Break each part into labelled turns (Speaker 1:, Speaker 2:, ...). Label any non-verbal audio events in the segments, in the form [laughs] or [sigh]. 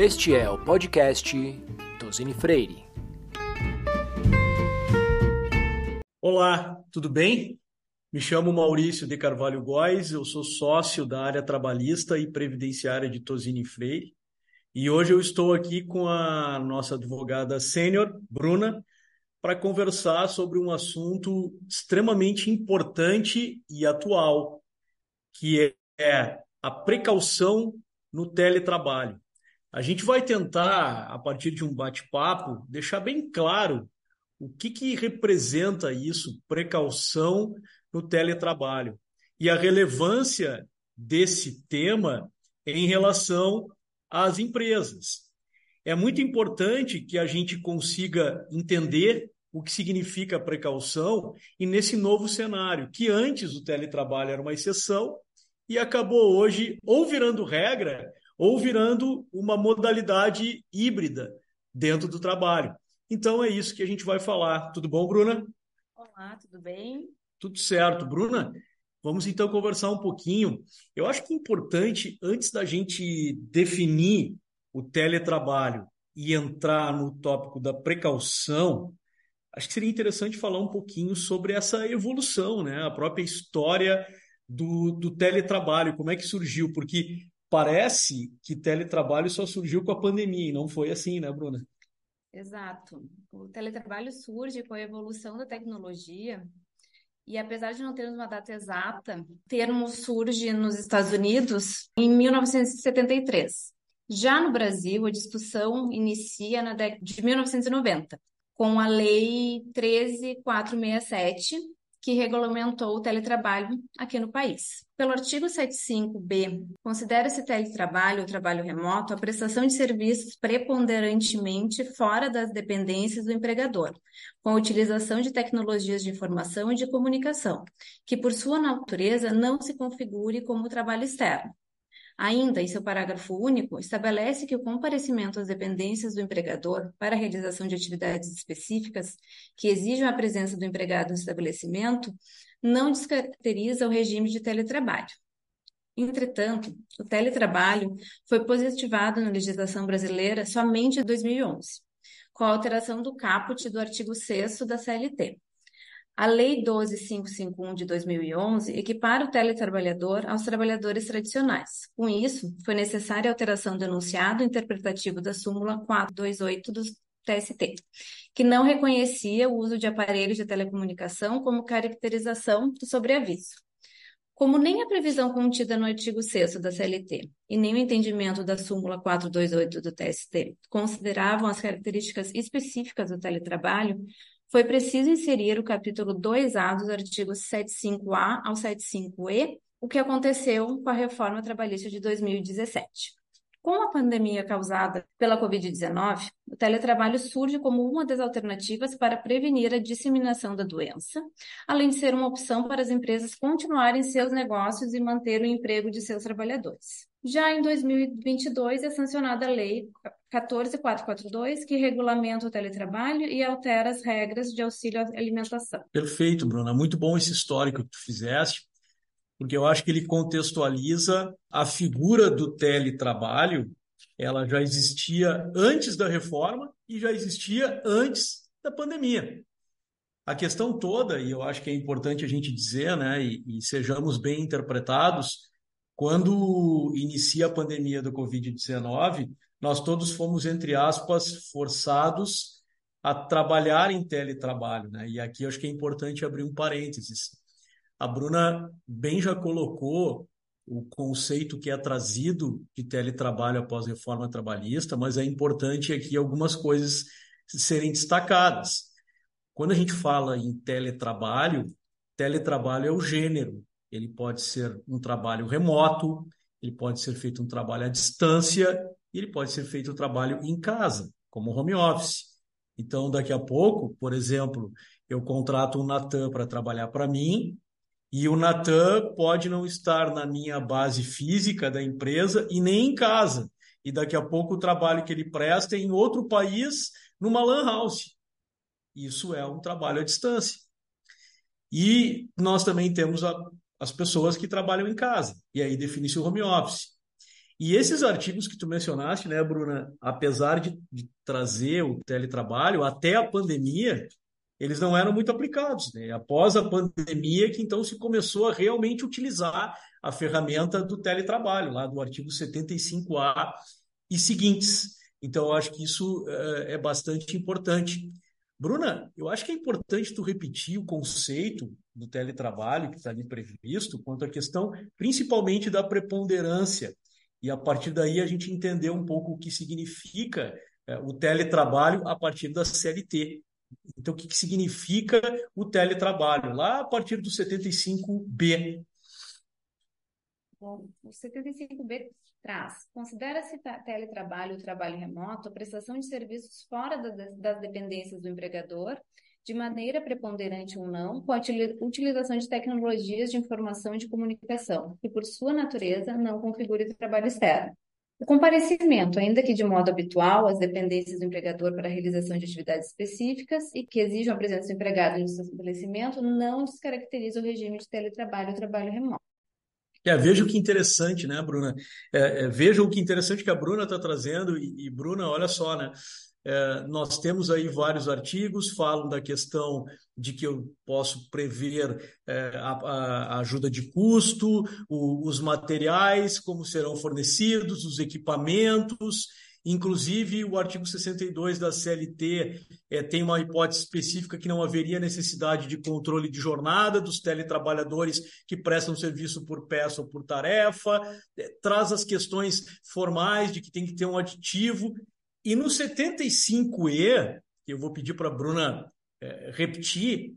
Speaker 1: Este é o podcast Tosini Freire.
Speaker 2: Olá, tudo bem? Me chamo Maurício de Carvalho Góes, eu sou sócio da área trabalhista e previdenciária de Tosini Freire. E hoje eu estou aqui com a nossa advogada sênior, Bruna, para conversar sobre um assunto extremamente importante e atual, que é a precaução no teletrabalho. A gente vai tentar, a partir de um bate-papo, deixar bem claro o que, que representa isso, precaução no teletrabalho, e a relevância desse tema em relação às empresas. É muito importante que a gente consiga entender o que significa precaução e nesse novo cenário, que antes o teletrabalho era uma exceção e acabou hoje ou virando regra ou virando uma modalidade híbrida dentro do trabalho. Então é isso que a gente vai falar. Tudo bom, Bruna?
Speaker 3: Olá, tudo bem?
Speaker 2: Tudo certo, Bruna. Vamos então conversar um pouquinho. Eu acho que é importante, antes da gente definir o teletrabalho e entrar no tópico da precaução, acho que seria interessante falar um pouquinho sobre essa evolução, né? a própria história do, do teletrabalho, como é que surgiu, porque parece que teletrabalho só surgiu com a pandemia, e não foi assim, né, Bruna?
Speaker 3: Exato. O teletrabalho surge com a evolução da tecnologia e apesar de não termos uma data exata, o termo surge nos Estados Unidos em 1973. Já no Brasil, a discussão inicia na década de 1990, com a Lei 13467, que regulamentou o teletrabalho aqui no país. Pelo artigo 75b, considera-se teletrabalho ou trabalho remoto a prestação de serviços preponderantemente fora das dependências do empregador, com a utilização de tecnologias de informação e de comunicação, que por sua natureza não se configure como trabalho externo. Ainda, em seu parágrafo único, estabelece que o comparecimento às dependências do empregador para a realização de atividades específicas que exijam a presença do empregado no estabelecimento não descaracteriza o regime de teletrabalho. Entretanto, o teletrabalho foi positivado na legislação brasileira somente em 2011, com a alteração do caput do artigo 6 da CLT. A Lei 12551 de 2011 equipara o teletrabalhador aos trabalhadores tradicionais. Com isso, foi necessária a alteração do enunciado interpretativo da súmula 428 do TST, que não reconhecia o uso de aparelhos de telecomunicação como caracterização do sobreaviso. Como nem a previsão contida no artigo 6 da CLT e nem o entendimento da súmula 428 do TST consideravam as características específicas do teletrabalho, foi preciso inserir o capítulo 2A dos artigos 75A ao 75E, o que aconteceu com a reforma trabalhista de 2017. Com a pandemia causada pela Covid-19, o teletrabalho surge como uma das alternativas para prevenir a disseminação da doença, além de ser uma opção para as empresas continuarem seus negócios e manter o emprego de seus trabalhadores. Já em 2022 é sancionada a Lei 14442, que regulamenta o teletrabalho e altera as regras de auxílio à alimentação.
Speaker 2: Perfeito, Bruna. Muito bom esse histórico que tu fizeste porque eu acho que ele contextualiza a figura do teletrabalho, ela já existia antes da reforma e já existia antes da pandemia. A questão toda, e eu acho que é importante a gente dizer, né, e, e sejamos bem interpretados, quando inicia a pandemia do Covid-19, nós todos fomos, entre aspas, forçados a trabalhar em teletrabalho. Né? E aqui acho que é importante abrir um parênteses. A Bruna bem já colocou o conceito que é trazido de teletrabalho após reforma trabalhista, mas é importante aqui algumas coisas serem destacadas. Quando a gente fala em teletrabalho, teletrabalho é o gênero. Ele pode ser um trabalho remoto, ele pode ser feito um trabalho à distância, e ele pode ser feito um trabalho em casa, como home office. Então, daqui a pouco, por exemplo, eu contrato um Natan para trabalhar para mim, e o Natan pode não estar na minha base física da empresa e nem em casa. E daqui a pouco o trabalho que ele presta é em outro país, numa lan house. Isso é um trabalho à distância. E nós também temos a, as pessoas que trabalham em casa. E aí define-se o home office. E esses artigos que tu mencionaste, né, Bruna, apesar de, de trazer o teletrabalho, até a pandemia, eles não eram muito aplicados. Né? Após a pandemia, que então se começou a realmente utilizar a ferramenta do teletrabalho, lá do artigo 75A e seguintes. Então, eu acho que isso é, é bastante importante. Bruna, eu acho que é importante tu repetir o conceito do teletrabalho que está ali previsto, quanto à questão principalmente da preponderância e a partir daí a gente entendeu um pouco o que significa é, o teletrabalho a partir da CLT. Então, o que, que significa o teletrabalho? Lá a partir do 75B.
Speaker 3: Bom, o 75B traz, considera-se teletrabalho o trabalho remoto a prestação de serviços fora das dependências do empregador de maneira preponderante ou não, com a utilização de tecnologias de informação e de comunicação, que por sua natureza não configure o trabalho externo. O comparecimento, ainda que de modo habitual, às dependências do empregador para a realização de atividades específicas e que exijam a presença do empregado no seu estabelecimento, não descaracteriza o regime de teletrabalho ou trabalho remoto.
Speaker 2: É, veja o que interessante, né, Bruna? É, é, veja o que interessante que a Bruna está trazendo, e, e, Bruna, olha só, né? É, nós temos aí vários artigos, falam da questão de que eu posso prever é, a, a, ajuda de custo, o, os materiais, como serão fornecidos, os equipamentos, Inclusive, o artigo 62 da CLT é, tem uma hipótese específica que não haveria necessidade de controle de jornada dos teletrabalhadores que prestam serviço por peça ou por tarefa, é, traz as questões formais de que tem que ter um aditivo. E no 75E, que eu vou pedir para a Bruna é, repetir,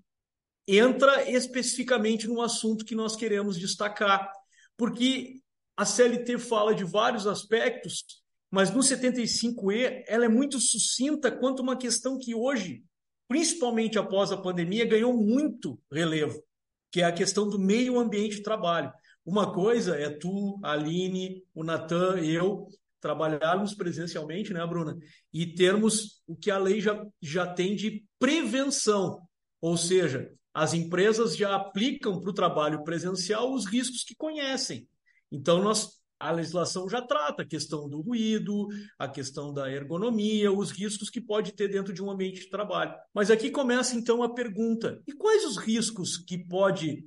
Speaker 2: entra especificamente no assunto que nós queremos destacar, porque a CLT fala de vários aspectos, mas no 75E ela é muito sucinta quanto uma questão que hoje, principalmente após a pandemia, ganhou muito relevo, que é a questão do meio ambiente de trabalho. Uma coisa é tu, a Aline, o Natan, eu trabalharmos presencialmente, né, Bruna? E termos o que a lei já, já tem de prevenção, ou seja, as empresas já aplicam para o trabalho presencial os riscos que conhecem. Então, nós, a legislação já trata a questão do ruído, a questão da ergonomia, os riscos que pode ter dentro de um ambiente de trabalho. Mas aqui começa então a pergunta: e quais os riscos que pode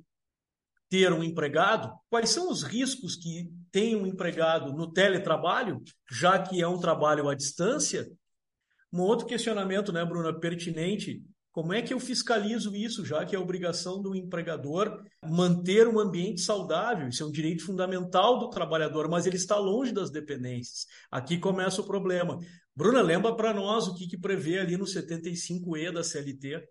Speaker 2: ter um empregado, quais são os riscos que tem um empregado no teletrabalho, já que é um trabalho à distância? Um outro questionamento, né, Bruna, pertinente, como é que eu fiscalizo isso, já que é obrigação do empregador manter um ambiente saudável? Isso é um direito fundamental do trabalhador, mas ele está longe das dependências. Aqui começa o problema. Bruna, lembra para nós o que, que prevê ali no 75E da CLT?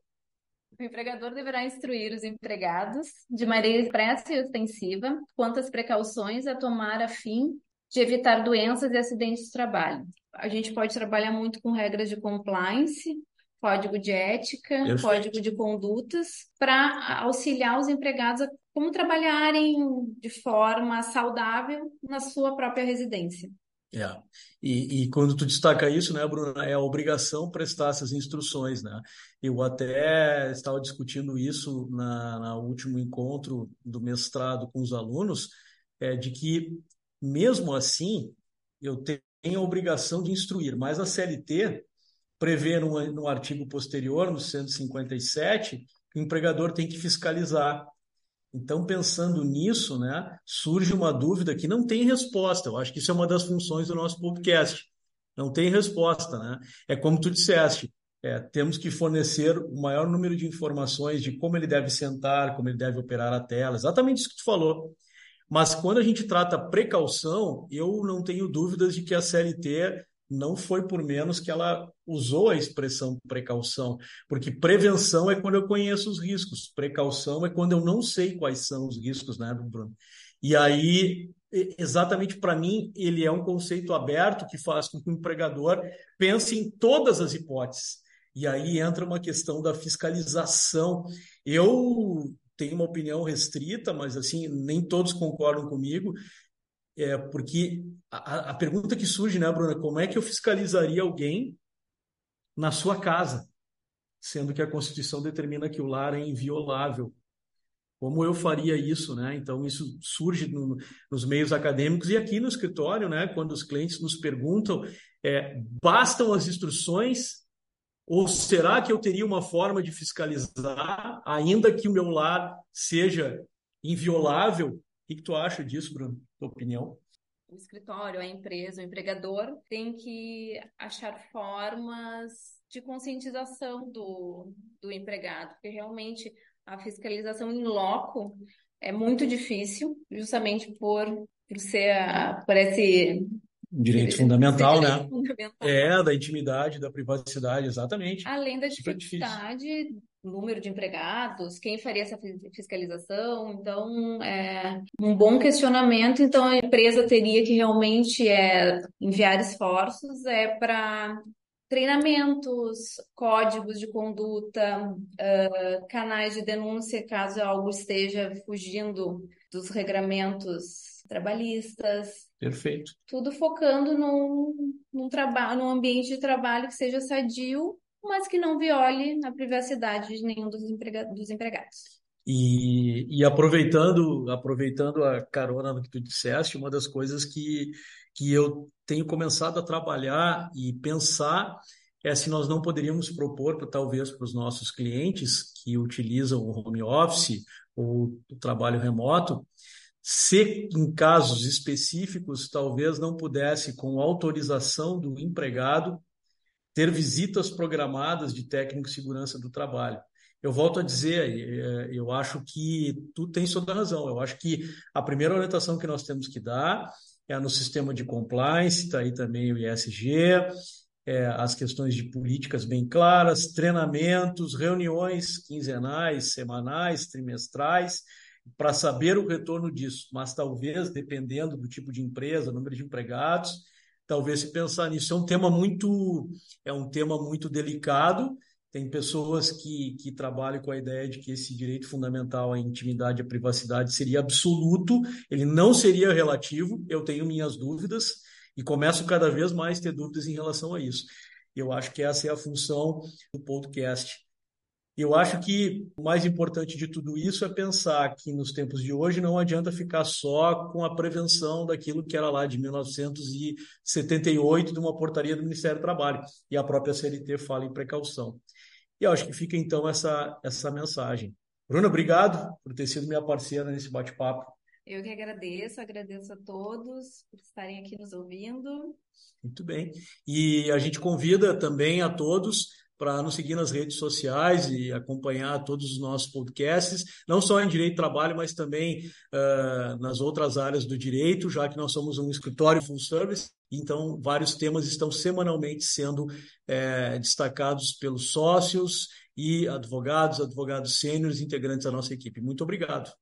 Speaker 3: O empregador deverá instruir os empregados de maneira expressa e ostensiva quanto às precauções a tomar a fim de evitar doenças e acidentes de trabalho. A gente pode trabalhar muito com regras de compliance, código de ética, Perfeito. código de condutas, para auxiliar os empregados a como trabalharem de forma saudável na sua própria residência.
Speaker 2: É. E, e, quando tu destaca isso, né, Bruna, é a obrigação prestar essas instruções, né? Eu até estava discutindo isso na, na último encontro do mestrado com os alunos, é, de que mesmo assim eu tenho a obrigação de instruir, mas a CLT prevê no, no artigo posterior, no 157, que o empregador tem que fiscalizar então, pensando nisso, né, surge uma dúvida que não tem resposta. Eu acho que isso é uma das funções do nosso podcast. Não tem resposta, né? É como tu disseste, é, temos que fornecer o maior número de informações de como ele deve sentar, como ele deve operar a tela, exatamente isso que tu falou. Mas quando a gente trata precaução, eu não tenho dúvidas de que a CLT não foi por menos que ela usou a expressão precaução, porque prevenção é quando eu conheço os riscos, precaução é quando eu não sei quais são os riscos, né, Bruno? E aí, exatamente para mim, ele é um conceito aberto que faz com que o empregador pense em todas as hipóteses. E aí entra uma questão da fiscalização. Eu tenho uma opinião restrita, mas assim, nem todos concordam comigo, é, porque a, a pergunta que surge, né, Bruna, como é que eu fiscalizaria alguém na sua casa, sendo que a Constituição determina que o lar é inviolável? Como eu faria isso, né? Então, isso surge no, nos meios acadêmicos e aqui no escritório, né? Quando os clientes nos perguntam, é, bastam as instruções ou será que eu teria uma forma de fiscalizar, ainda que o meu lar seja inviolável? O que, tu acha disso, Bruno? Tua opinião?
Speaker 3: O escritório, a empresa, o empregador tem que achar formas de conscientização do, do empregado, porque realmente a fiscalização em loco é muito difícil, justamente por, por ser a, por esse
Speaker 2: direito fundamental, [laughs] direito né? Fundamental. É, da intimidade, da privacidade, exatamente.
Speaker 3: Além da dificuldade, número de empregados, quem faria essa fiscalização. Então, é um bom questionamento. Então, a empresa teria que realmente é, enviar esforços é para treinamentos, códigos de conduta, uh, canais de denúncia caso algo esteja fugindo dos regramentos trabalhistas.
Speaker 2: Perfeito.
Speaker 3: Tudo focando num, num, trabalho, num ambiente de trabalho que seja sadio, mas que não viole a privacidade de nenhum dos, emprega dos empregados.
Speaker 2: E, e, aproveitando, aproveitando a carona do que tu disseste, uma das coisas que, que eu tenho começado a trabalhar e pensar é se nós não poderíamos propor, talvez, para os nossos clientes que utilizam o home office ou o trabalho remoto, se em casos específicos talvez não pudesse, com autorização do empregado, ter visitas programadas de técnico de segurança do trabalho. Eu volto a dizer, é, eu acho que tu tens toda a razão. Eu acho que a primeira orientação que nós temos que dar é no sistema de compliance, está aí também o ISG, é, as questões de políticas bem claras, treinamentos, reuniões quinzenais, semanais, trimestrais, para saber o retorno disso, mas talvez, dependendo do tipo de empresa, número de empregados, talvez se pensar nisso. É um tema muito, é um tema muito delicado. Tem pessoas que, que trabalham com a ideia de que esse direito fundamental à intimidade e à privacidade seria absoluto, ele não seria relativo. Eu tenho minhas dúvidas e começo cada vez mais a ter dúvidas em relação a isso. Eu acho que essa é a função do podcast eu acho que o mais importante de tudo isso é pensar que nos tempos de hoje não adianta ficar só com a prevenção daquilo que era lá de 1978 de uma portaria do Ministério do Trabalho e a própria CLT fala em precaução. E eu acho que fica então essa essa mensagem. Bruna, obrigado por ter sido minha parceira nesse bate-papo.
Speaker 3: Eu que agradeço, agradeço a todos por estarem aqui nos ouvindo.
Speaker 2: Muito bem. E a gente convida também a todos para nos seguir nas redes sociais e acompanhar todos os nossos podcasts, não só em direito do trabalho, mas também uh, nas outras áreas do direito, já que nós somos um escritório full service, então vários temas estão semanalmente sendo eh, destacados pelos sócios e advogados, advogados sêniores, integrantes da nossa equipe. Muito obrigado.